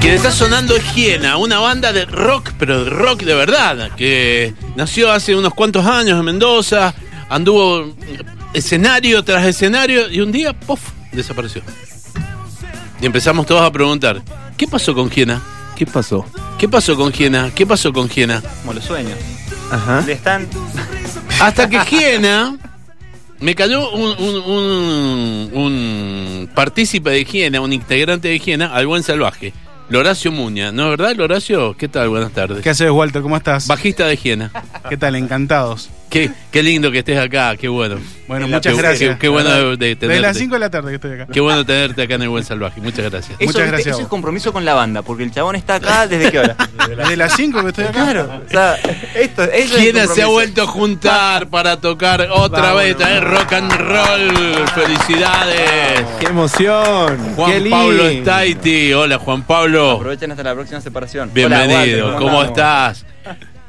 Quien está sonando es Hiena, una banda de rock, pero de rock de verdad, que nació hace unos cuantos años en Mendoza, anduvo escenario tras escenario y un día, ¡puf!, desapareció. Y empezamos todos a preguntar, ¿qué pasó con Hiena? ¿Qué pasó? ¿Qué pasó con Hiena? ¿Qué pasó con Hiena? Como los sueños. Ajá. Le están. Hasta que Hiena me cayó un, un, un, un partícipe de Hiena, un integrante de Hiena, al buen salvaje. Loracio Muña, ¿no es verdad, Loracio? ¿Qué tal? Buenas tardes. ¿Qué haces, Walter? ¿Cómo estás? Bajista de Hiena. ¿Qué tal? Encantados. Qué, qué lindo que estés acá, qué bueno. Bueno, En muchas gracias. Qué, qué bueno de, de Desde tenerte. las 5 de la tarde que estoy acá. Qué bueno tenerte acá en el Buen Salvaje. Muchas gracias. Eso, Muchas gracias Eso es compromiso con la banda, porque el chabón está acá desde qué hora. Desde las 5 que estoy acá. claro. O sea, esto, eso es Hiena se ha vuelto a juntar para tocar otra vez, traer rock and roll. Felicidades. ¡Qué emoción! Juan ¡Qué lindo! Pablo Staiti. Hola, Juan Pablo. Aprovechen hasta la próxima separación. Bienvenido. Hola, Walter, ¿Cómo andamos? estás?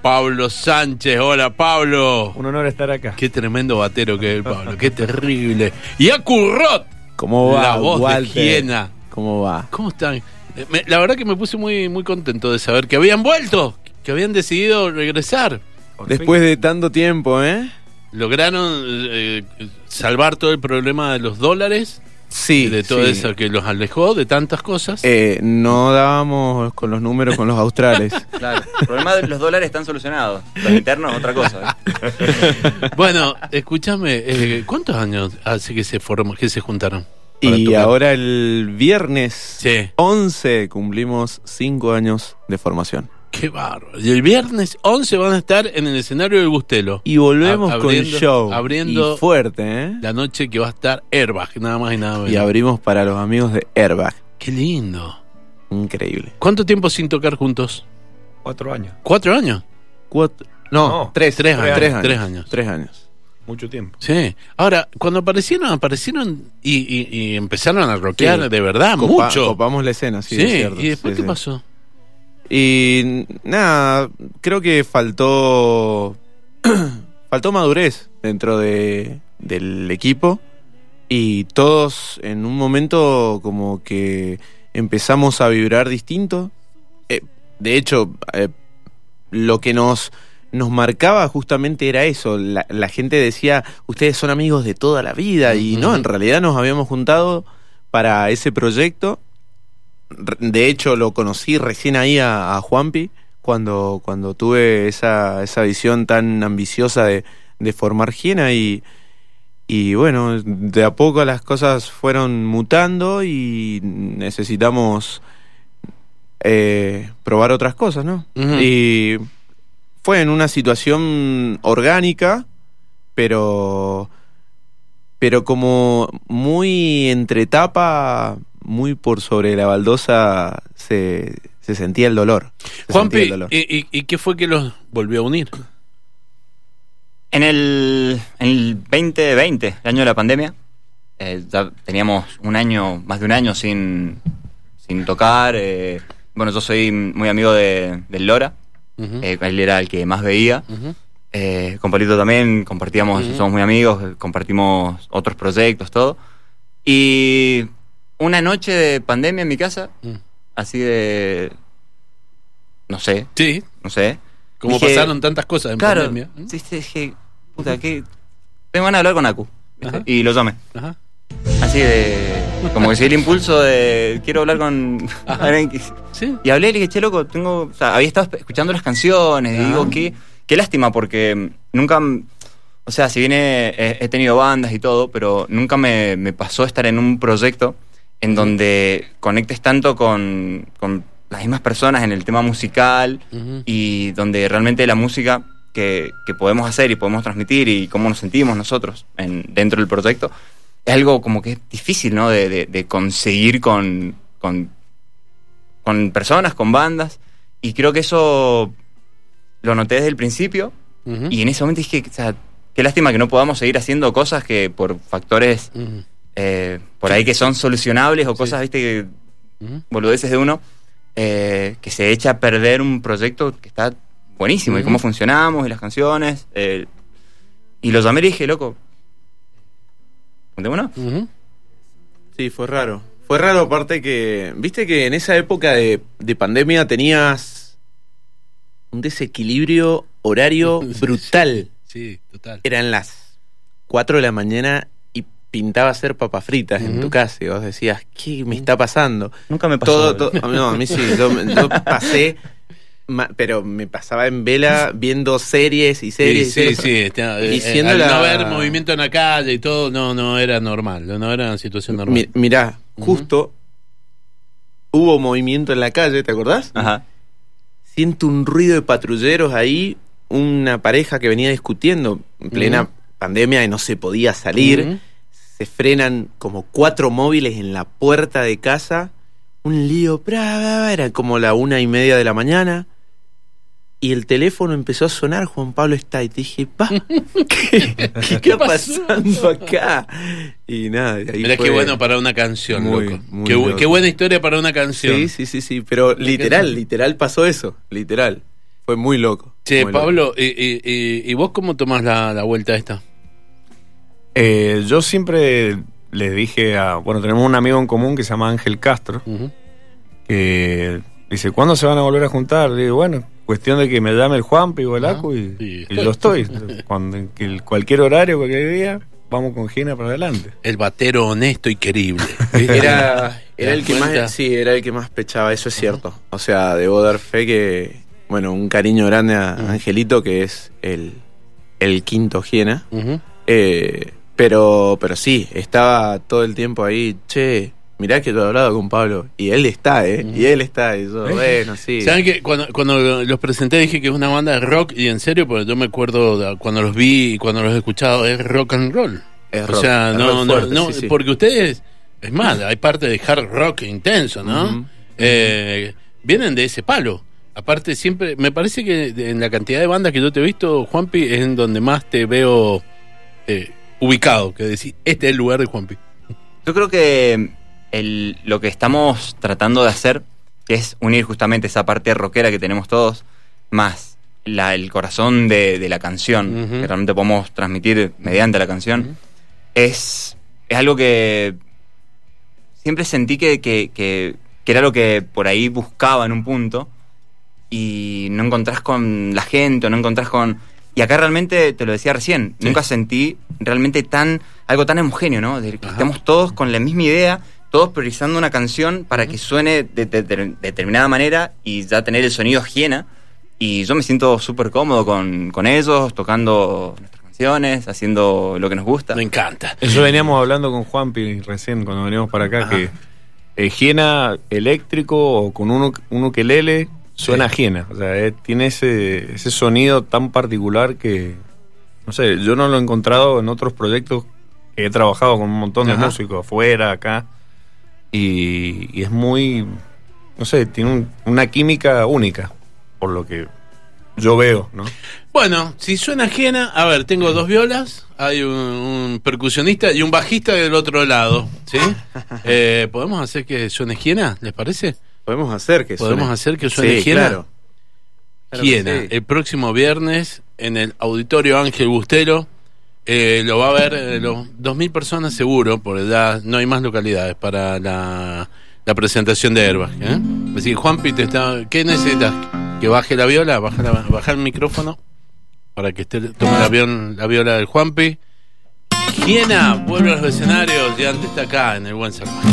Pablo Sánchez. Hola, Pablo. Un honor estar acá. Qué tremendo batero que es el Pablo. Qué terrible. Y a Currot. ¿Cómo va, La voz de? Hiena. ¿Cómo va? ¿Cómo están? Me- la verdad que me puse muy, muy contento de saber que habían vuelto, que habían decidido regresar. Después de tanto tiempo, ¿eh? Lograron eh, salvar todo el problema de los dólares Sí. de todo sí. eso que los alejó de tantas cosas. Eh, no dábamos con los números con los australes. Claro. El problema de los dólares están solucionados. Los internos, otra cosa. Bueno, escúchame, eh, ¿cuántos años hace que se formó, que se juntaron? y tocar? ahora el viernes Sí. 11 cumplimos 5 años de formación. Qué bárbaro. Y el viernes 11 van a estar en el escenario del Bustelo. Y volvemos Ab- con abriendo- show. abriendo- Y fuerte, ¿eh? La noche que va a estar Airbag, nada más y nada menos. Y abrimos para los amigos de Airbag. Qué lindo. Increíble. ¿Cuánto tiempo sin tocar juntos? Cuatro años. ¿Cuatro años? Cuatro- no, No, tres, tres años, Tres años. tres años. Tres años. Mucho tiempo. Sí. Ahora, cuando aparecieron, aparecieron y, y- y empezaron a rockear Sí. de verdad, Copa- mucho. Copamos la escena, sí. sí, es cierto. y después, Sí, ¿qué sí. pasó? Y nada, creo que faltó faltó madurez dentro de, del equipo y todos en un momento como que empezamos a vibrar distinto. Eh, de hecho, eh, lo que nos nos marcaba justamente era eso. La, la gente decía, ustedes son amigos de toda la vida y no, en realidad nos habíamos juntado para ese proyecto de hecho lo conocí recién ahí a, a Juanpi cuando, cuando tuve esa, esa visión tan ambiciosa de, de formar Giena y, y bueno, de a poco las cosas fueron mutando y necesitamos eh, probar otras cosas, ¿no? Y fue en una situación orgánica, pero pero como muy entre etapa, muy por sobre la baldosa, se, se sentía el dolor. Se sentía Juanpi, el dolor. ¿y, y, y qué fue que los volvió a unir? En el, en el 2020, el año de la pandemia, eh, ya teníamos un año, más de un año sin, sin tocar. eh, bueno, yo soy muy amigo de, del Lora, eh, él era el que más veía. Eh, con Palito también compartíamos, somos muy amigos, compartimos otros proyectos, todo. Y una noche de pandemia en mi casa, Mm. así de. No sé, Sí, no sé. como Dije, pasaron tantas cosas en Claro, pandemia. ¿eh? sí, sí, dije, puta, ¿qué? Tengo ganas de hablar con Aku. Y lo llamé. Ajá. Así de. Como que seguí el impulso de. Quiero hablar con. Que- Sí. Y hablé y le dije, che, loco, tengo. O sea, había estado escuchando las canciones. Y Ah. digo, qué, qué lástima, porque nunca. O sea, si bien he, he- he tenido bandas y todo, pero nunca me, me pasó estar en un proyecto en donde conectes tanto con, con las mismas personas en el tema musical y donde realmente la música que, que podemos hacer y podemos transmitir y cómo nos sentimos nosotros en, dentro del proyecto, es algo como que es difícil, ¿no? De, de- de conseguir con, con, con personas, con bandas. Y creo que eso lo noté desde el principio. Y en ese momento dije, o sea, qué lástima que no podamos seguir haciendo cosas que por factores. Eh, por ahí que son solucionables o cosas, viste, que boludeces de uno, eh, que se echa a perder un proyecto que está buenísimo y cómo funcionamos y las canciones. eh, y lo llamé y dije, loco, juntémonos. Sí, fue raro. Fue raro aparte que, viste que en esa época de, de pandemia tenías un desequilibrio horario brutal. Sí, total. Eran las 4 de la mañana y pintaba hacer papas fritas en tu casa y vos decías, ¿qué me está pasando? Nunca me pasó. Todo, todo- no, a mí sí, yo, yo pasé, ma- pero me pasaba en vela viendo series y Sí, series. y sí, series. sí. está- Y eh, al la- no haber movimiento en la calle y todo, no, no era normal. No era una situación normal. Mi- mirá, justo hubo movimiento en la calle, ¿te acordás? Ajá. Siento un ruido de patrulleros ahí, una pareja que venía discutiendo en plena pandemia y no se podía salir. Ujú. Se frenan como cuatro móviles en la puerta de casa. Un lío, bra, bra, bra, era como la una y media de la mañana. Y el teléfono empezó a sonar, Juan Pablo está y te dije, pa, ¿qué, qué está pasó? pasando acá? Y nada, y ahí Mirá fue- qué bueno para una canción, Muy, loco. muy Qué, bu- loco. qué buena historia para una canción. Sí, sí, sí, sí, pero literal, literal pasó eso, literal. Fue muy loco. Che, muy loco. Pablo, ¿y, y- y- y vos cómo tomás la, la vuelta esta? Eh, yo siempre les dije a. Bueno, tenemos un amigo en común que se llama Ángel Castro, que dice: ¿Cuándo se van a volver a juntar? Le digo, bueno, cuestión de que me llame el Juanpi o el Ajá. Acu y, Sí. y yo estoy. Cuando, en que el- cualquier horario, cualquier día, vamos con Gina para adelante. El batero honesto y querible. Era, ¿Te era el que más, sí, era el que más pechaba, eso es cierto. O sea, debo dar fe que, bueno, un cariño grande a Ujú. Angelito, que es el, el quinto Giena. Ujú. Eh, pero, pero sí, estaba todo el tiempo ahí, che, mirá que yo he hablado con Pablo. Y él está, ¿eh? Ujú. Y él está, y yo, bueno, sí. ¿Saben que cuando, cuando los presenté dije que es una banda de rock y en serio, porque yo me acuerdo de cuando los vi y cuando los he escuchado, es rock and roll. Es o rock, sea, es no, no, fuerte, no, sí, sí. porque ustedes, es más, hay parte de hard rock intenso, ¿no? Eh, vienen de ese palo. Aparte, siempre, me parece que en la cantidad de bandas que yo te he visto, Juanpi, es en donde más te veo eh, ubicado, que decir, este es el lugar de Juanpi. Yo creo que el- lo que estamos tratando de hacer, que es unir justamente esa parte rockera que tenemos todos, más la- el corazón de, de la canción, que realmente podemos transmitir mediante la canción, es, es algo que siempre sentí que, que- que- que era lo que por ahí buscaba en un punto y no encontrás con la gente o no encontrás con... Y acá realmente, te lo decía recién, Sí. nunca sentí realmente tan algo tan homogéneo, ¿no? De que Ajá. estemos todos con la misma idea, todos priorizando una canción para que suene de, de- de determinada manera y ya tener el sonido ajena. Y yo me siento súper cómodo con, con ellos, tocando nuestras canciones, haciendo lo que nos gusta. Me encanta. Eso veníamos hablando con Juanpi recién cuando veníamos para acá, Ajá. que eh, Hiena eléctrico o con un, uk- un ukelele suena Sí. a Hiena. O sea, eh, tiene ese, ese sonido tan particular que, no sé, yo no lo he encontrado en otros proyectos he trabajado con un montón de Ajá. músicos afuera, acá. Y, y es muy, no sé, tiene un- una química única, por lo que yo veo, ¿no? Bueno, si suena ajena, a ver, tengo dos violas, hay un, un percusionista y un bajista del otro lado, ¿sí? Eh, ¿Podemos hacer que suene Hiena? ¿Les parece? Podemos hacer que ¿Podemos suene. hacer que suene Sí, claro. Claro que Hiena, sí. el próximo viernes en el Auditorio Ángel Bustelo. eh, lo va a ver eh, los 2.000 personas seguro, porque ya no hay más localidades para la, la presentación de Airbag. ¿eh? Así que Juanpi, te está, ¿qué necesitas? Que baje la viola, baja, la- baja el micrófono para que esté, tome la, viol- la viola del Juanpi. Hiena vuelve a los escenarios y antes está acá en el Buen Salvaje.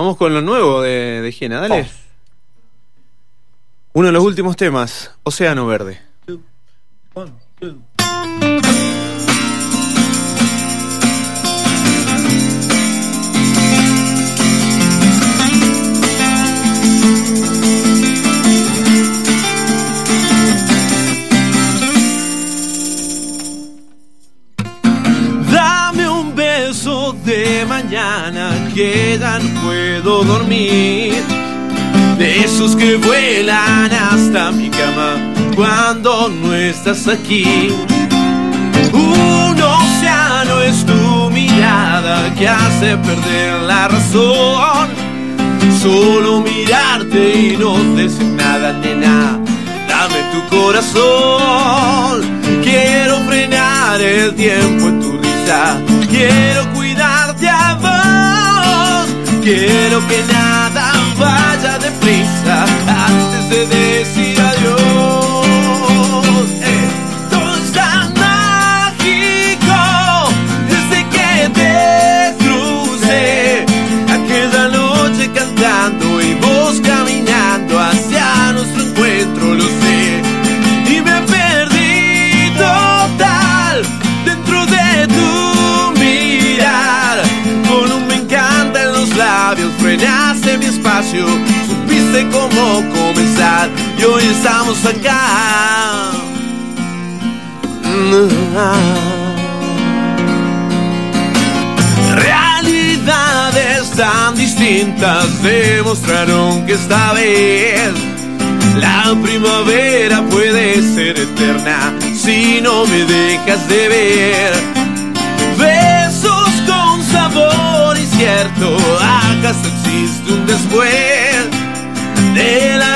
Vamos con lo nuevo de, de dale. Uno de los últimos temas, Océano Verde. Dame un beso de mañana, quedan dormir. De esos que vuelan hasta mi cama cuando no estás aquí. Un océano es tu mirada que hace perder la razón. Solo mirarte y no decir nada, nena. Dame tu corazón. Quiero frenar el tiempo en tu risa. Quiero. Quiero que nada vaya deprisa antes de decir supiste cómo comenzar y hoy estamos acá. Realidades tan distintas demostraron que esta vez la primavera puede ser eterna si no me dejas de ver. Besos con sabor incierto, existe un después del arrecife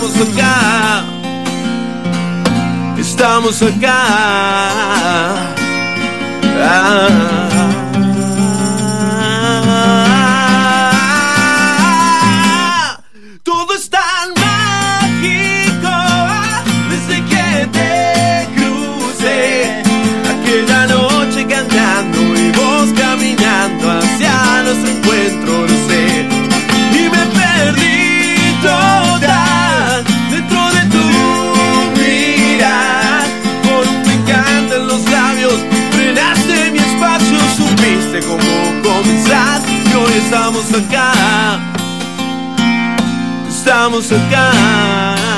estamos acá. Estamos acá. Ah, estamos acá. Ah,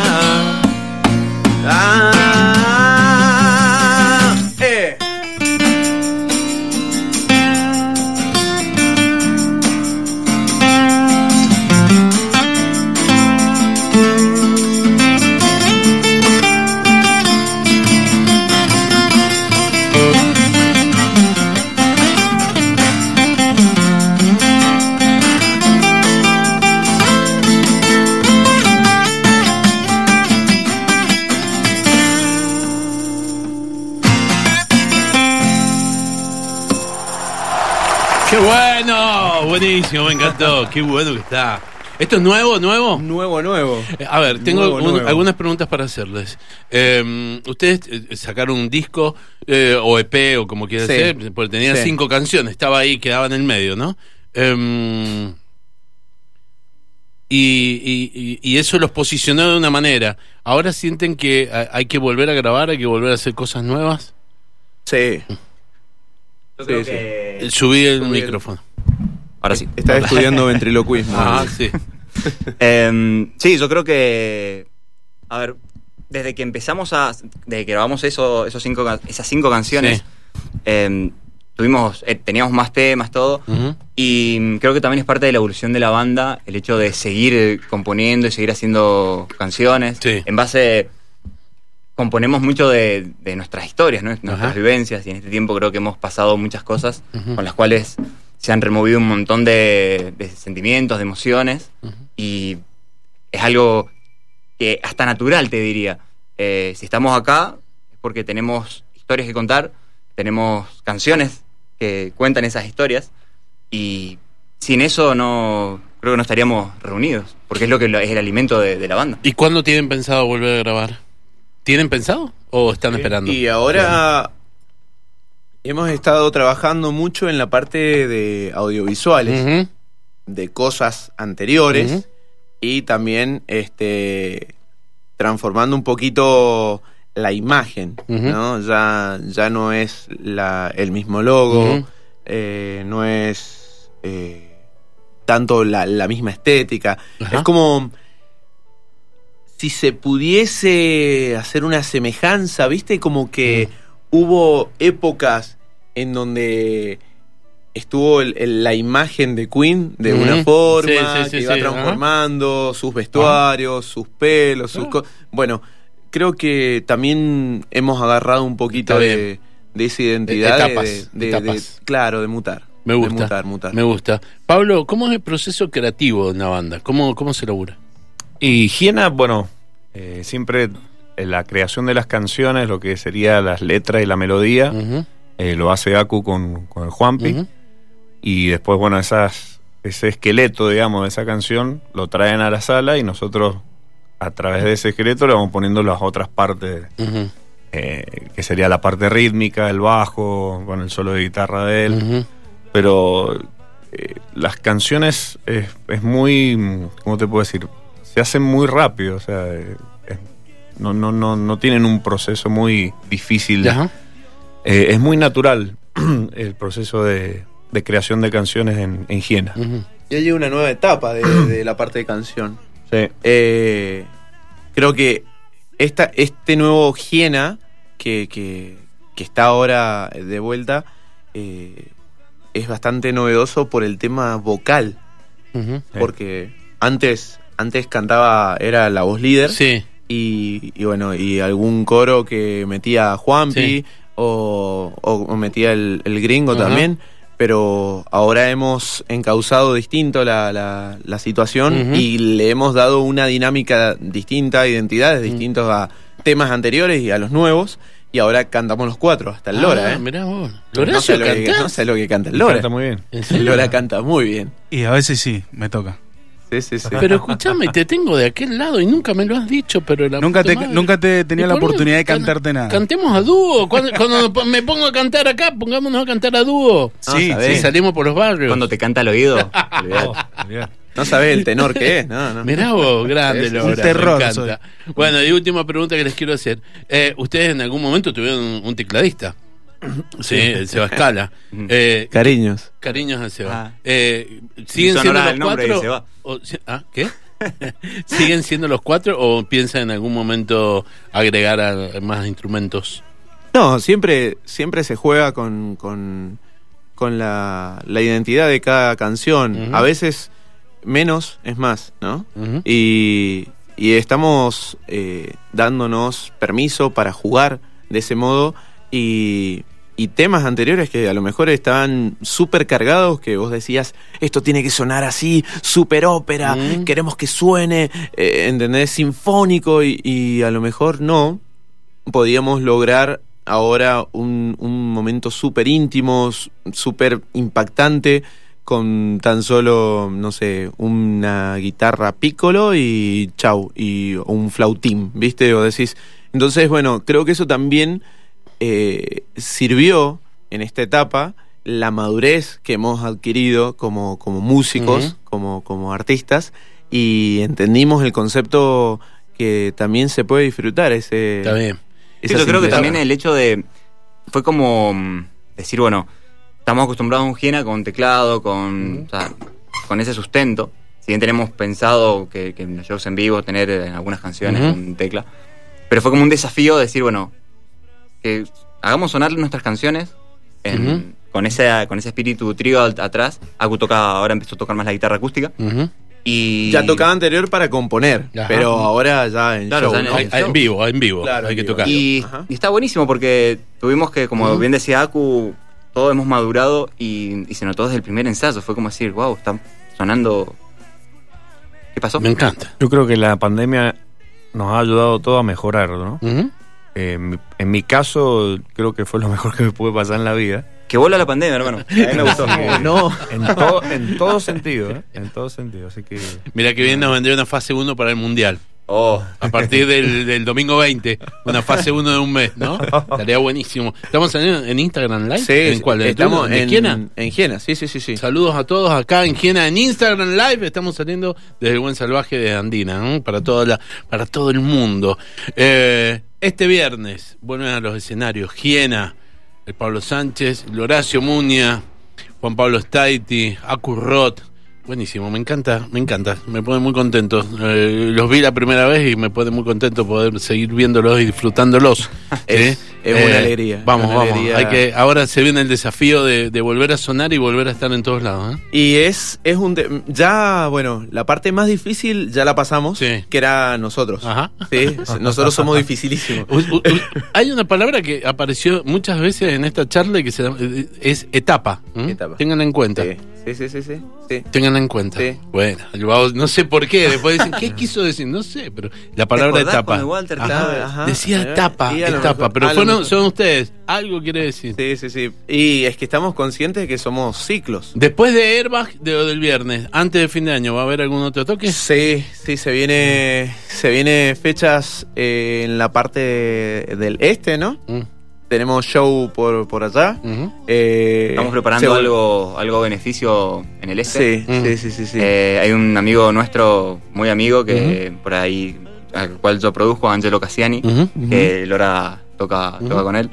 Qué bueno que está. ¿Esto es nuevo, nuevo? Nuevo, nuevo. Eh, A ver, tengo Nuevo, un- nuevo. algunas preguntas para hacerles. Eh, ustedes eh, sacaron un disco eh, o EP o como quieran Sí. ser, porque tenían Sí. cinco canciones, estaba ahí, quedaba en el medio, ¿no? Eh, y, y- y- y eso los posicionó de una manera. ¿Ahora sienten que ha- hay que volver a grabar, hay que volver a hacer cosas nuevas? Sí. Yo creo sí. Eh, que. Subí el Subí el- micrófono. Ahora sí. Está estudiando ventriloquismo. Ah, sí. Em, sí, yo creo que. A ver, desde que empezamos a. Desde que grabamos eso, esos cinco, esas cinco canciones, Sí. em, tuvimos. eh, teníamos más temas, todo. Y mm, creo que también es parte de la evolución de la banda el hecho de seguir componiendo y seguir haciendo canciones. Sí. En base. Componemos mucho de, de nuestras historias, ¿no? nuestras vivencias, y en este tiempo creo que hemos pasado muchas cosas con las cuales se han removido un montón de, de sentimientos, de emociones, y es algo que hasta natural, te diría. Eh, si estamos acá es porque tenemos historias que contar, tenemos canciones que cuentan esas historias y sin eso no creo que no estaríamos reunidos, porque es lo que es el alimento de, de la banda. ¿Y cuándo tienen pensado volver a grabar? ¿Tienen pensado o están esperando? Y ahora hemos estado trabajando mucho en la parte de audiovisuales, de cosas anteriores y también este transformando un poquito la imagen. ¿no? Ya, ya no es la, el mismo logo, eh, no es eh, tanto la, la misma estética. Es como si se pudiese hacer una semejanza, ¿viste? Como que hubo épocas en donde estuvo el- el- la imagen de Queen de una forma, Sí, sí, sí, que iba sí, transformando sus vestuarios, sus pelos, sus Ah. Bueno, creo que también hemos agarrado un poquito de, de esa identidad. de- Etapas, de- de- etapas. claro, de mutar. Me gusta. De mutar, mutar. Me gusta. Pablo, ¿cómo es el proceso creativo de una banda? ¿Cómo, cómo se labura? Y Hiena, bueno, eh, siempre la creación de las canciones, lo que sería las letras y la melodía, eh, lo hace Aku con, con el Juanpi. Y después, bueno, esas, ese esqueleto, digamos, de esa canción, lo traen a la sala y nosotros, a través de ese esqueleto, le vamos poniendo las otras partes, eh, que sería la parte rítmica, el bajo, bueno, el solo de guitarra de él. Pero eh, las canciones es, es muy, ¿cómo te puedo decir? Se hacen muy rápido, o sea, eh, no, no, no, no tienen un proceso muy difícil. Ajá. Eh, es muy natural el proceso de, de creación de canciones en, en Hiena. Ujú. Ya llega una nueva etapa de, de la parte de canción. Sí. Eh, creo que esta, este nuevo Hiena que, que- que está ahora de vuelta eh, es bastante novedoso por el tema vocal. Porque antes, antes cantaba, era la voz líder. Sí. Y, y bueno, y algún coro que metía Juanpi Sí. o, o metía el, el gringo Ajá. también. Pero ahora hemos encauzado distinto la, la- la situación y le hemos dado una dinámica distinta, identidades distintas a temas anteriores y a los nuevos. Y ahora cantamos los cuatro, hasta el Lora, Ah, ¿eh? Mirá vos. No ¿Loracio sé, lo que, no sé lo que canta el Lora. Canta muy bien. ¿En El? Lora canta muy bien. Y a veces sí, me toca. Sí, sí, sí. Pero escúchame, te tengo de aquel lado y nunca me lo has dicho, pero la Nunca te, madre. nunca te tenía ¿Y la oportunidad de Can- cantarte nada. Cantemos a dúo. Cuando, cuando me pongo a cantar acá, pongámonos a cantar a dúo. Sí, salimos por los barrios. Cuando te canta al oído. Oh. No sabés el tenor que es, no, no. Mirá vos, grande, Lora, un terror me encanta. Bueno, y última pregunta que les quiero hacer. Eh, ¿Ustedes en algún momento tuvieron un, un tecladista? Sí, el Seba Escala. Eh, Cariños. cariños al Seba. Ah. Eh, ¿Siguen siendo los cuatro? o- ¿Ah, qué? ¿Siguen siendo los cuatro o piensan en algún momento agregar a- más instrumentos? No, siempre, siempre se juega con, con, con la, la identidad de cada canción. A veces menos es más, ¿no? Y, y estamos eh, dándonos permiso para jugar de ese modo y, y temas anteriores que a lo mejor estaban súper cargados, que vos decías, esto tiene que sonar así, súper ópera, Mm. queremos que suene, eh, ¿entendés? Sinfónico y, y a lo mejor no, podíamos lograr ahora un, un momento súper íntimo, súper impactante, con tan solo, no sé, una guitarra piccolo y chau, y un flautín, ¿viste? O decís. Entonces, bueno, creo que eso también eh, sirvió en esta etapa la madurez que hemos adquirido como, como músicos, como, como artistas, y entendimos el concepto que también se puede disfrutar ese Está bien. Sí, yo creo que también el hecho de. Fue como mm, decir, bueno, estamos acostumbrados a un Hiena con teclado, con, o sea, con ese sustento. Si bien tenemos pensado que, que en los shows en vivo tener eh, en algunas canciones Ujú. un tecla. Pero fue como un desafío decir, bueno, que hagamos sonar nuestras canciones en- con, ese, con ese espíritu trío atrás. Acu toca, ahora empezó a tocar más la guitarra acústica. Y Ya tocaba anterior para componer, Ajá. pero ahora ya en Claro, show, ya en ¿no? el- Hay- hay en vivo, en vivo. Claro, hay en que vivo. tocar. Y, está buenísimo porque tuvimos que, como bien decía Aku, todos hemos madurado y, y se notó desde el primer ensayo. Fue como decir, wow, está sonando. ¿Qué pasó? Me encanta. Yo creo que la pandemia nos ha ayudado todo a mejorar, ¿no? Ujú. Eh, en, mi, en mi caso, creo que fue lo mejor que me pude pasar en la vida. Que vuela la pandemia, hermano. A mí me gustó. No. En, todo en todo sentido, ¿eh? En todo sentido. Así que. Mira que bien nos vendría una fase 1 para el Mundial. Oh, A partir del, del domingo 20, una fase 1 de un mes, ¿no? Estaría buenísimo. ¿Estamos en, en Instagram Live? Sí, ¿En cuál? ¿En estamos? ¿De en Quiena? En Giena, sí, sí, sí, sí. Saludos a todos acá en Giena, en Instagram Live. Estamos saliendo desde el Buen Salvaje de Andina, ¿no? para, toda la, para todo el mundo. Eh, este viernes vuelven a los escenarios Giena, el Pablo Sánchez, el Horacio Muña, Juan Pablo Staiti, Acurrot. Buenísimo, me encanta, me encanta, me pone muy contento. Eh, los vi la primera vez y me pone muy contento poder seguir viéndolos y disfrutándolos. Es- una alegría, Vamos, una vamos. alegría. Hay que, ahora se viene el desafío de, de volver a sonar y volver a estar en todos lados. ¿eh? Y es, es un... ya, bueno, la parte más difícil ya la pasamos, Sí. que era nosotros. Ajá. Sí, nosotros somos dificilísimos. U- u- u- Hay una palabra que apareció muchas veces en esta charla y que se llama- eh, es etapa. Etapa. Ténganla en cuenta. Sí, sí, sí, sí, sí, sí. Ténganla en cuenta. Sí. Bueno, no sé por qué. Después dicen, ¿qué quiso decir? No sé, pero la palabra etapa. Walter Ajá. Ajá. Decía etapa, etapa. mejor- pero a son ustedes. Algo quiere decir. Sí, sí, sí. Y es que estamos conscientes de que somos ciclos. Después de Airbag de, del viernes, antes de fin de año, ¿va a haber algún otro toque? Sí, sí, se viene, se viene fechas eh, en la parte del este, ¿no? Mm, Tenemos show por, por allá. Eh, estamos preparando algo, algo beneficio en el este. Sí, sí, sí, sí, sí. Eh, hay un amigo nuestro, muy amigo, que por ahí, al cual yo produzco, Angelo Cassiani, que Lora toca, con él.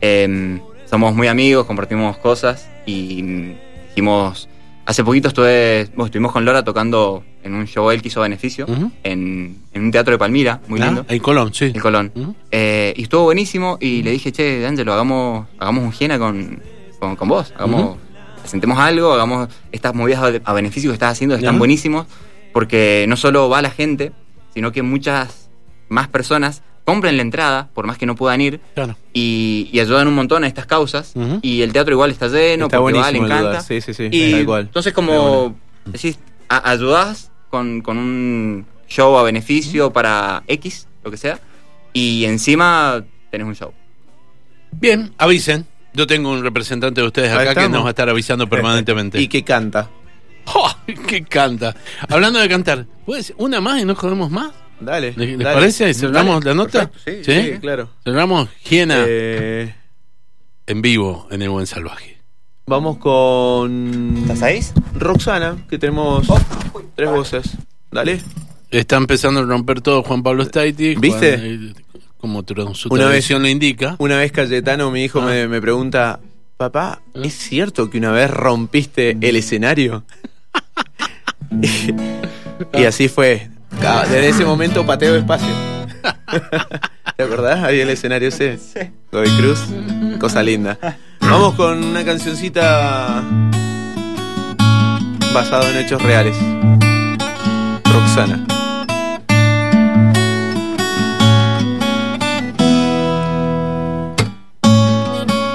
Eh, somos muy amigos, compartimos cosas y mm, dijimos, hace poquito estuve, bueno, estuvimos con Lora tocando en un show él que hizo beneficio Ujú. en, en un teatro de Palmira, muy Ah, lindo, En Colón, sí. el Colón. Eh, y estuvo buenísimo y le dije, che, Angelo, hagamos, hagamos un hiena con, con, con vos, hagamos, presentemos algo, hagamos estas movidas a, a beneficio que estás haciendo, que están buenísimos, porque no solo va la gente, sino que muchas más personas compren la entrada, por más que no puedan ir, Claro. y, y ayudan un montón a estas causas, y el teatro igual está lleno, Está porque va, buenísimo le encanta. Sí, sí. Y entonces como decís, a- ayudás con, con un show a beneficio para X, lo que sea, y encima tenés un show. Bien, avisen. Yo tengo un representante de ustedes acá que nos va a estar avisando permanentemente. Y que canta. ¡Oh! ¡Qué canta! Hablando de cantar, ¿puedes una más y no jodemos más? Dale. ¿Les, dale. parece? ¿Cerramos la nota? Perfecto, Sí, sí, claro. Cerramos Hiena Eh, en vivo en El Buen Salvaje. vamos con ahí? Roxana, que tenemos tres voces. Dale. Está empezando a romper todo Juan Pablo Staiti. ¿Viste? Juan, eh, como tu- su Una tradición lo indica. Una vez Cayetano, mi hijo, Ah. me, me pregunta, papá, ¿es cierto que una vez rompiste el escenario? y así fue. Desde ese momento pateo espacio. ¿Te acordás? Había el escenario ese. Sí. Godoy Cruz. Cosa linda. Vamos con una cancioncita basado en hechos reales. Roxana.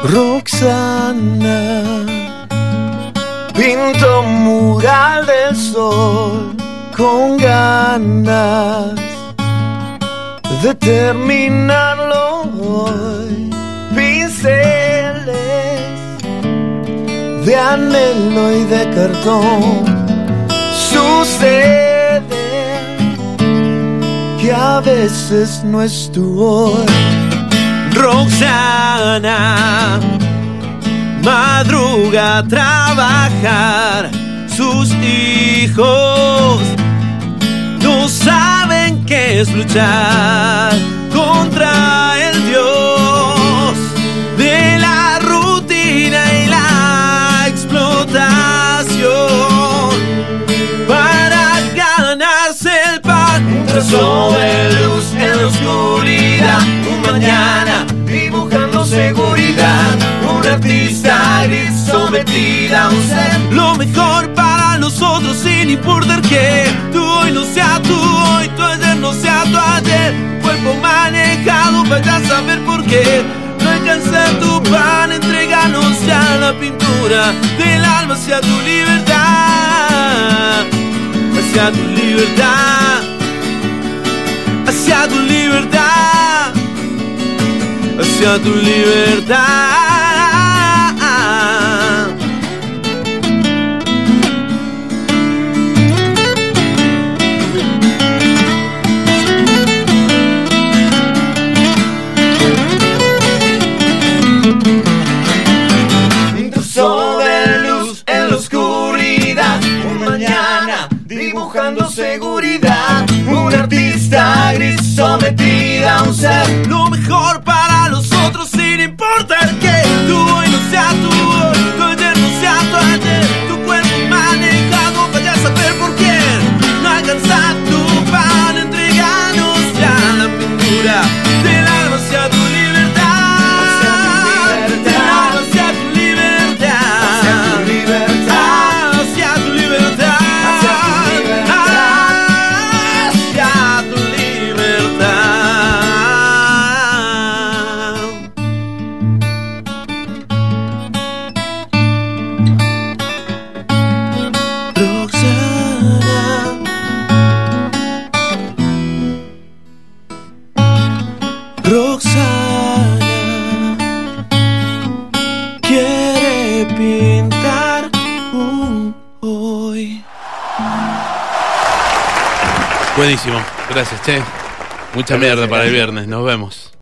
Roxana, pinto mural del sol con ganas de terminarlo hoy. Pinceles de anhelo y de cartón. Sucede que a veces no es hoy. Roxana madruga a trabajar. Sus hijos es luchar contra el Dios de la rutina y la explotación para ganarse el pan. Un trazo de luz en la oscuridad, un mañana seguridad, un artista gris sometida a un ser. Lo mejor para nosotros sin importar que tú hoy no sea tú hoy, tu ayer no sea tu ayer. Cuerpo manejado, vaya a saber por qué. No alcanza tu pan, entreganos ya la pintura del alma hacia tu libertad hacia tu libertad, hacia tu libertad. Hacia tu libertad. Intruso de luz en la oscuridad. Un mañana dibujando seguridad. Un artista gris sometida a un ser. Lo mejor para gracias, che. Mucha mierda para el viernes, nos vemos.